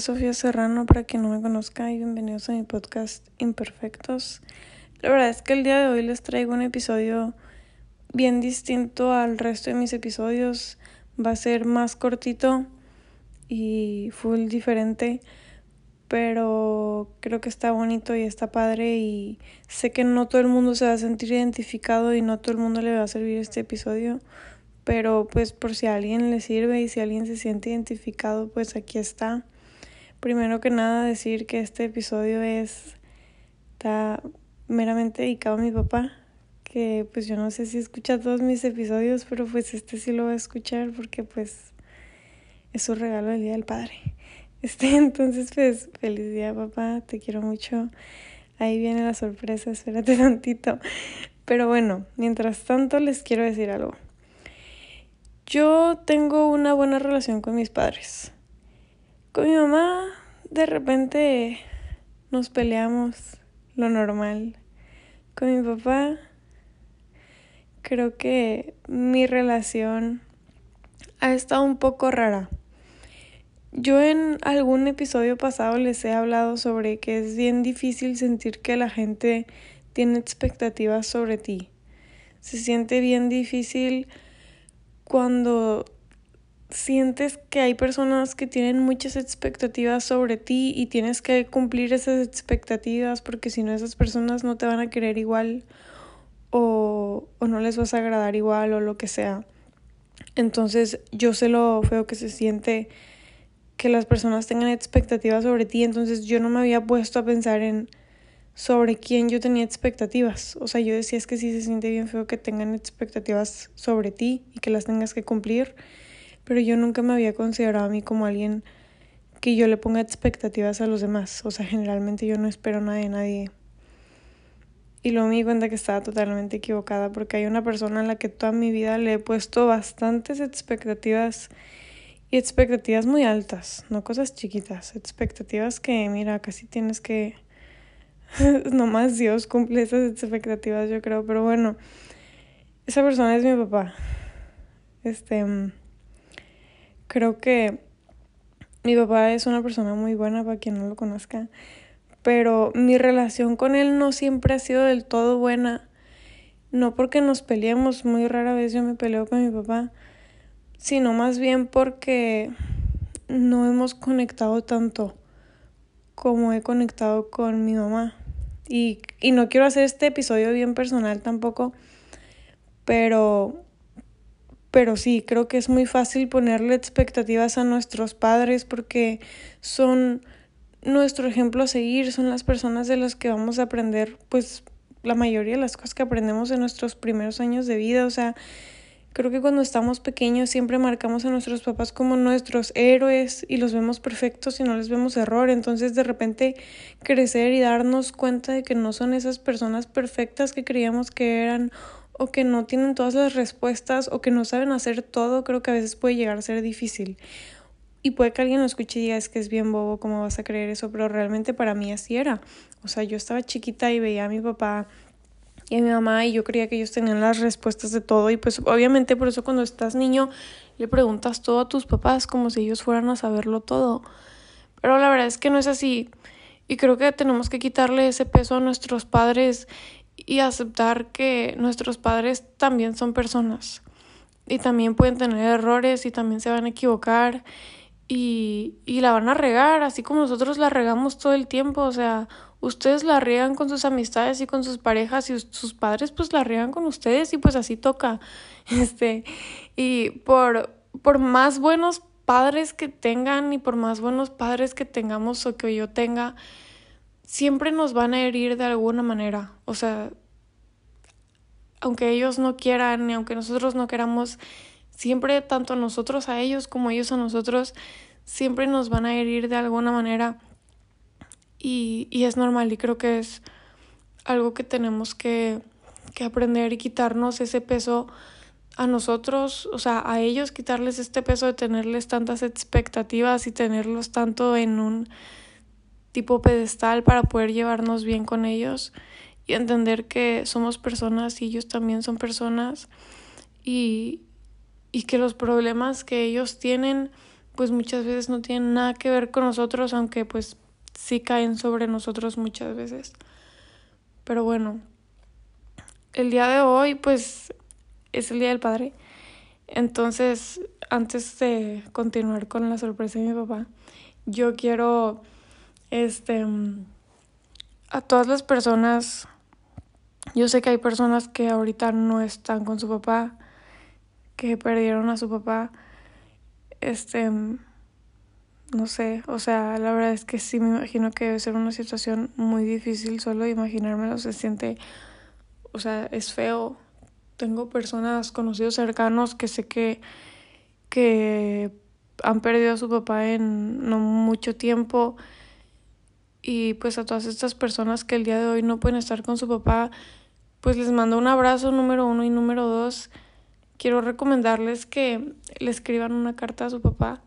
Sofía Serrano, para quien no me conozca, y bienvenidos a mi podcast Imperfectos. La verdad es que el día de hoy les traigo un episodio bien distinto al resto de mis episodios. Va a ser más cortito y full diferente, pero creo que está bonito y está padre y sé que no todo el mundo se va a sentir identificado y no todo el mundo le va a servir este episodio pero pues por si a alguien le sirve y si alguien se siente identificado, pues aquí está. Primero que nada decir que este episodio es está meramente dedicado a mi papá, que pues yo no sé si escucha todos mis episodios, pero pues este sí lo va a escuchar porque pues es su regalo del Día del Padre. Este, entonces pues feliz día papá, te quiero mucho. Ahí viene la sorpresa, espérate tantito. Pero bueno, mientras tanto les quiero decir algo. Yo tengo una buena relación con mis padres. Con mi mamá de repente nos peleamos lo normal. Con mi papá creo que mi relación ha estado un poco rara. Yo en algún episodio pasado les he hablado sobre que es bien difícil sentir que la gente tiene expectativas sobre ti. Se siente bien difícil cuando sientes que hay personas que tienen muchas expectativas sobre ti y tienes que cumplir esas expectativas porque si no esas personas no te van a querer igual o, o no les vas a agradar igual o lo que sea. Entonces yo sé lo feo que se siente que las personas tengan expectativas sobre ti, entonces yo no me había puesto a pensar en sobre quién yo tenía expectativas. O sea, yo decía es que sí se siente bien feo que tengan expectativas sobre ti y que las tengas que cumplir, pero yo nunca me había considerado a mí como alguien que yo le ponga expectativas a los demás. O sea, generalmente yo no espero nada de nadie. Y luego me di cuenta que estaba totalmente equivocada porque hay una persona a la que toda mi vida le he puesto bastantes expectativas y expectativas muy altas, no cosas chiquitas, expectativas que, mira, casi tienes que Nomás Dios cumple esas expectativas, yo creo. Pero bueno, esa persona es mi papá. Este. Creo que mi papá es una persona muy buena para quien no lo conozca. Pero mi relación con él no siempre ha sido del todo buena. No porque nos peleemos, muy rara vez yo me peleo con mi papá, sino más bien porque no hemos conectado tanto como he conectado con mi mamá. Y, y no quiero hacer este episodio bien personal tampoco, pero, pero sí, creo que es muy fácil ponerle expectativas a nuestros padres porque son nuestro ejemplo a seguir, son las personas de las que vamos a aprender, pues la mayoría de las cosas que aprendemos en nuestros primeros años de vida, o sea, Creo que cuando estamos pequeños siempre marcamos a nuestros papás como nuestros héroes y los vemos perfectos y no les vemos error. Entonces de repente crecer y darnos cuenta de que no son esas personas perfectas que creíamos que eran o que no tienen todas las respuestas o que no saben hacer todo, creo que a veces puede llegar a ser difícil. Y puede que alguien lo escuche y diga, es que es bien bobo, ¿cómo vas a creer eso? Pero realmente para mí así era. O sea, yo estaba chiquita y veía a mi papá y a mi mamá y yo creía que ellos tenían las respuestas de todo y pues obviamente por eso cuando estás niño le preguntas todo a tus papás como si ellos fueran a saberlo todo. Pero la verdad es que no es así y creo que tenemos que quitarle ese peso a nuestros padres y aceptar que nuestros padres también son personas y también pueden tener errores y también se van a equivocar y, y la van a regar, así como nosotros la regamos todo el tiempo, o sea, ustedes la riegan con sus amistades y con sus parejas y sus padres pues la riegan con ustedes y pues así toca. Este, y por, por más buenos padres que tengan y por más buenos padres que tengamos o que yo tenga, siempre nos van a herir de alguna manera. O sea, aunque ellos no quieran ni aunque nosotros no queramos, siempre tanto nosotros a ellos como ellos a nosotros, siempre nos van a herir de alguna manera y, y es normal y creo que es algo que tenemos que, que aprender y quitarnos ese peso a nosotros, o sea, a ellos quitarles este peso de tenerles tantas expectativas y tenerlos tanto en un tipo pedestal para poder llevarnos bien con ellos y entender que somos personas y ellos también son personas y, y que los problemas que ellos tienen pues muchas veces no tienen nada que ver con nosotros, aunque pues sí caen sobre nosotros muchas veces. Pero bueno, el día de hoy pues es el Día del Padre. Entonces, antes de continuar con la sorpresa de mi papá, yo quiero, este, a todas las personas, yo sé que hay personas que ahorita no están con su papá, que perdieron a su papá, este, no sé, o sea, la verdad es que sí me imagino que debe ser una situación muy difícil solo imaginármelo, se siente, o sea, es feo. Tengo personas conocidos cercanos que sé que, que han perdido a su papá en no mucho tiempo y pues a todas estas personas que el día de hoy no pueden estar con su papá, pues les mando un abrazo número uno y número dos. Quiero recomendarles que le escriban una carta a su papá.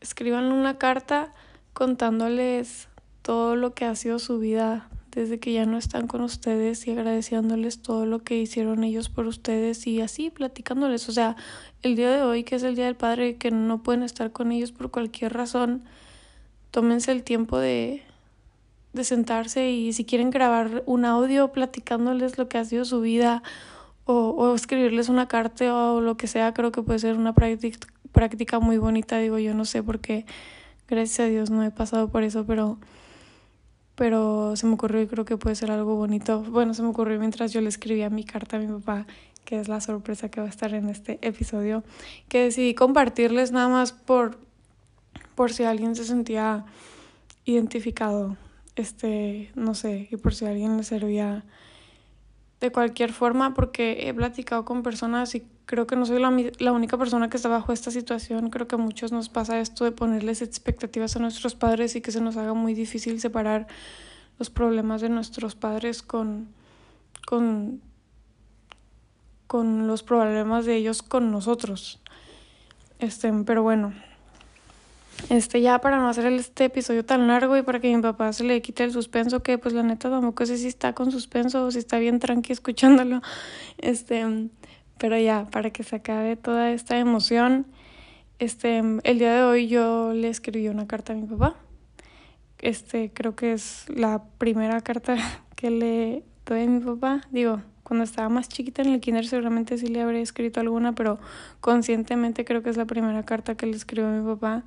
Escriban una carta contándoles todo lo que ha sido su vida desde que ya no están con ustedes y agradeciéndoles todo lo que hicieron ellos por ustedes y así platicándoles. O sea, el día de hoy, que es el Día del Padre, que no pueden estar con ellos por cualquier razón, tómense el tiempo de, de sentarse y si quieren grabar un audio platicándoles lo que ha sido su vida o, o escribirles una carta o lo que sea, creo que puede ser una práctica, práctica muy bonita, digo yo no sé porque gracias a Dios no he pasado por eso, pero pero se me ocurrió y creo que puede ser algo bonito. Bueno, se me ocurrió mientras yo le escribía mi carta a mi papá, que es la sorpresa que va a estar en este episodio, que decidí compartirles nada más por, por si alguien se sentía identificado, este, no sé, y por si alguien le servía de cualquier forma, porque he platicado con personas y creo que no soy la, la, única persona que está bajo esta situación. Creo que a muchos nos pasa esto de ponerles expectativas a nuestros padres y que se nos haga muy difícil separar los problemas de nuestros padres con, con, con los problemas de ellos con nosotros. Este, pero bueno, este, ya para no hacer este episodio tan largo y para que mi papá se le quite el suspenso, que pues la neta tampoco sé si está con suspenso o si está bien tranqui escuchándolo. Este, pero ya, para que se acabe toda esta emoción, este, el día de hoy yo le escribí una carta a mi papá. Este, creo que es la primera carta que le doy a mi papá. Digo, cuando estaba más chiquita en el kinder seguramente sí le habría escrito alguna, pero conscientemente creo que es la primera carta que le escribo a mi papá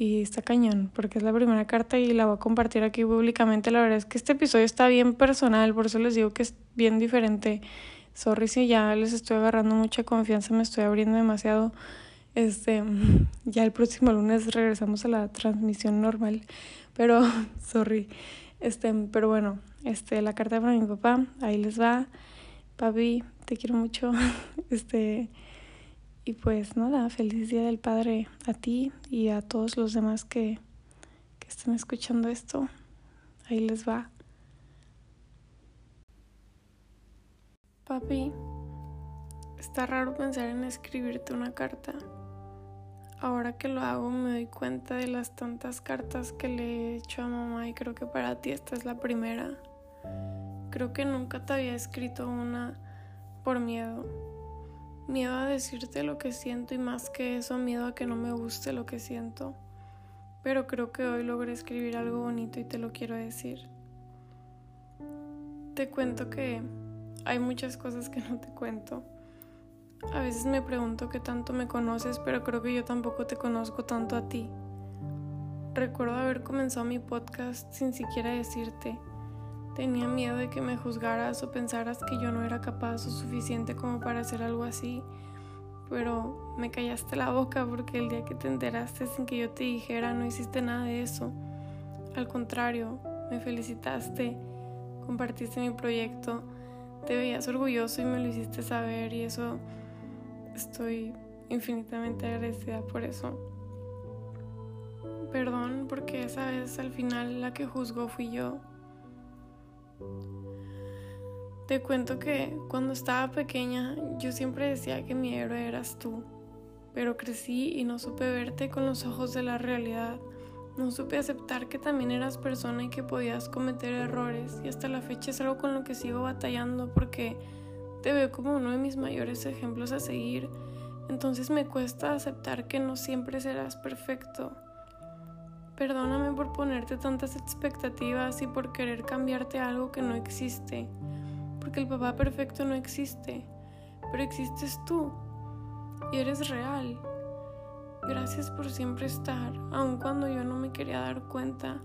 y está cañón, porque es la primera carta y la voy a compartir aquí públicamente. La verdad es que este episodio está bien personal, por eso les digo que es bien diferente. Sorry si ya les estoy agarrando mucha confianza, me estoy abriendo demasiado. Este, ya el próximo lunes regresamos a la transmisión normal, pero sorry. Este, pero bueno, este la carta para mi papá, ahí les va. Papi, te quiero mucho. Este, y pues nada, feliz Día del Padre a ti y a todos los demás que, que estén escuchando esto. Ahí les va. Papi, está raro pensar en escribirte una carta. Ahora que lo hago me doy cuenta de las tantas cartas que le he hecho a mamá y creo que para ti esta es la primera. Creo que nunca te había escrito una por miedo Miedo a decirte lo que siento y más que eso, miedo a que no me guste lo que siento. Pero creo que hoy logré escribir algo bonito y te lo quiero decir. Te cuento que hay muchas cosas que no te cuento. A veces me pregunto qué tanto me conoces, pero creo que yo tampoco te conozco tanto a ti. Recuerdo haber comenzado mi podcast sin siquiera decirte Tenía miedo de que me juzgaras o pensaras que yo no era capaz o suficiente como para hacer algo así, pero me callaste la boca porque el día que te enteraste sin que yo te dijera no hiciste nada de eso. Al contrario, me felicitaste, compartiste mi proyecto, te veías orgulloso y me lo hiciste saber y eso estoy infinitamente agradecida por eso. Perdón porque esa vez al final la que juzgó fui yo. Te cuento que cuando estaba pequeña yo siempre decía que mi héroe eras tú, pero crecí y no supe verte con los ojos de la realidad. No supe aceptar que también eras persona y que podías cometer errores y hasta la fecha es algo con lo que sigo batallando porque te veo como uno de mis mayores ejemplos a seguir Entonces me cuesta aceptar que no siempre serás perfecto. Perdóname por ponerte tantas expectativas y por querer cambiarte algo que no existe. Porque el papá perfecto no existe, pero existes tú y eres real. Gracias por siempre estar, aun cuando yo no me quería dar cuenta.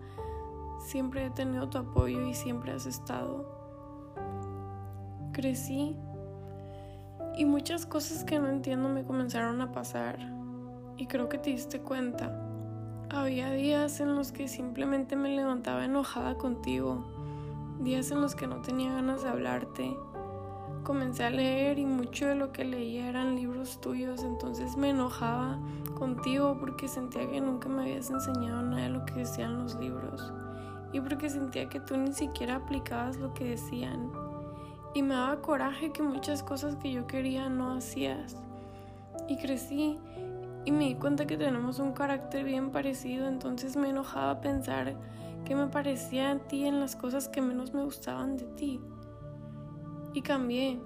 Siempre he tenido tu apoyo y siempre has estado. Crecí y muchas cosas que no entiendo me comenzaron a pasar. Y creo que te diste cuenta. Había días en los que simplemente me levantaba enojada contigo. Días en los que no tenía ganas de hablarte. Comencé a leer y mucho de lo que leía eran libros tuyos, entonces me enojaba contigo porque sentía que nunca me habías enseñado nada de lo que decían los libros y porque sentía que tú ni siquiera aplicabas lo que decían. Y me daba coraje que muchas cosas que yo quería no hacías. Y crecí y me di cuenta que tenemos un carácter bien parecido, entonces me enojaba pensar que me parecía a ti en las cosas que menos me gustaban de ti. Y cambié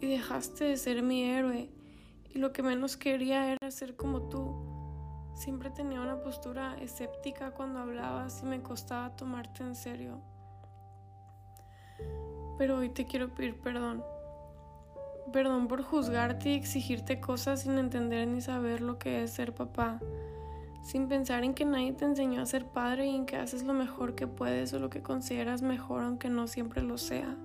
y dejaste de ser mi héroe y lo que menos quería era ser como tú. Siempre tenía una postura escéptica cuando hablabas y me costaba tomarte en serio pero hoy te quiero pedir perdón. Perdón por juzgarte y exigirte cosas sin entender ni saber lo que es ser papá, sin pensar en que nadie te enseñó a ser padre y en que haces lo mejor que puedes o lo que consideras mejor aunque no siempre lo sea.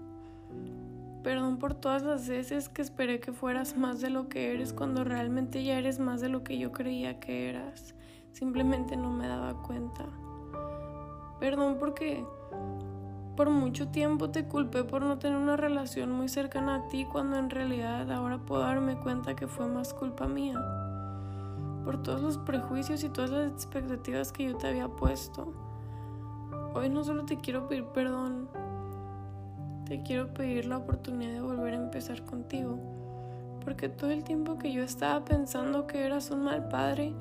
Perdón por todas las veces que esperé que fueras más de lo que eres cuando realmente ya eres más de lo que yo creía que eras. Simplemente no me daba cuenta. Perdón porque por mucho tiempo te culpé por no tener una relación muy cercana a ti cuando en realidad ahora puedo darme cuenta que fue más culpa mía. Por todos los prejuicios y todas las expectativas que yo te había puesto. Hoy no solo te quiero pedir perdón, te quiero pedir la oportunidad de volver a empezar contigo. Porque todo el tiempo que yo estaba pensando que eras un mal padre,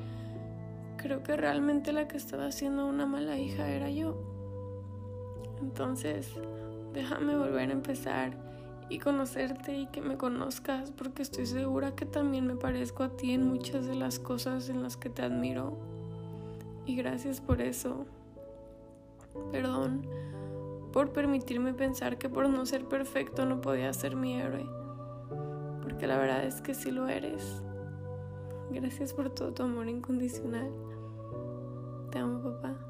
creo que realmente la que estaba haciendo una mala hija era yo. Entonces, déjame volver a empezar y conocerte y que me conozcas porque estoy segura que también me parezco a ti en muchas de las cosas en las que te admiro. Y gracias por eso. Perdón por permitirme pensar que por no ser perfecto no podía ser mi héroe. Porque la verdad es que sí lo eres. Gracias por todo tu amor incondicional. Te amo, papá.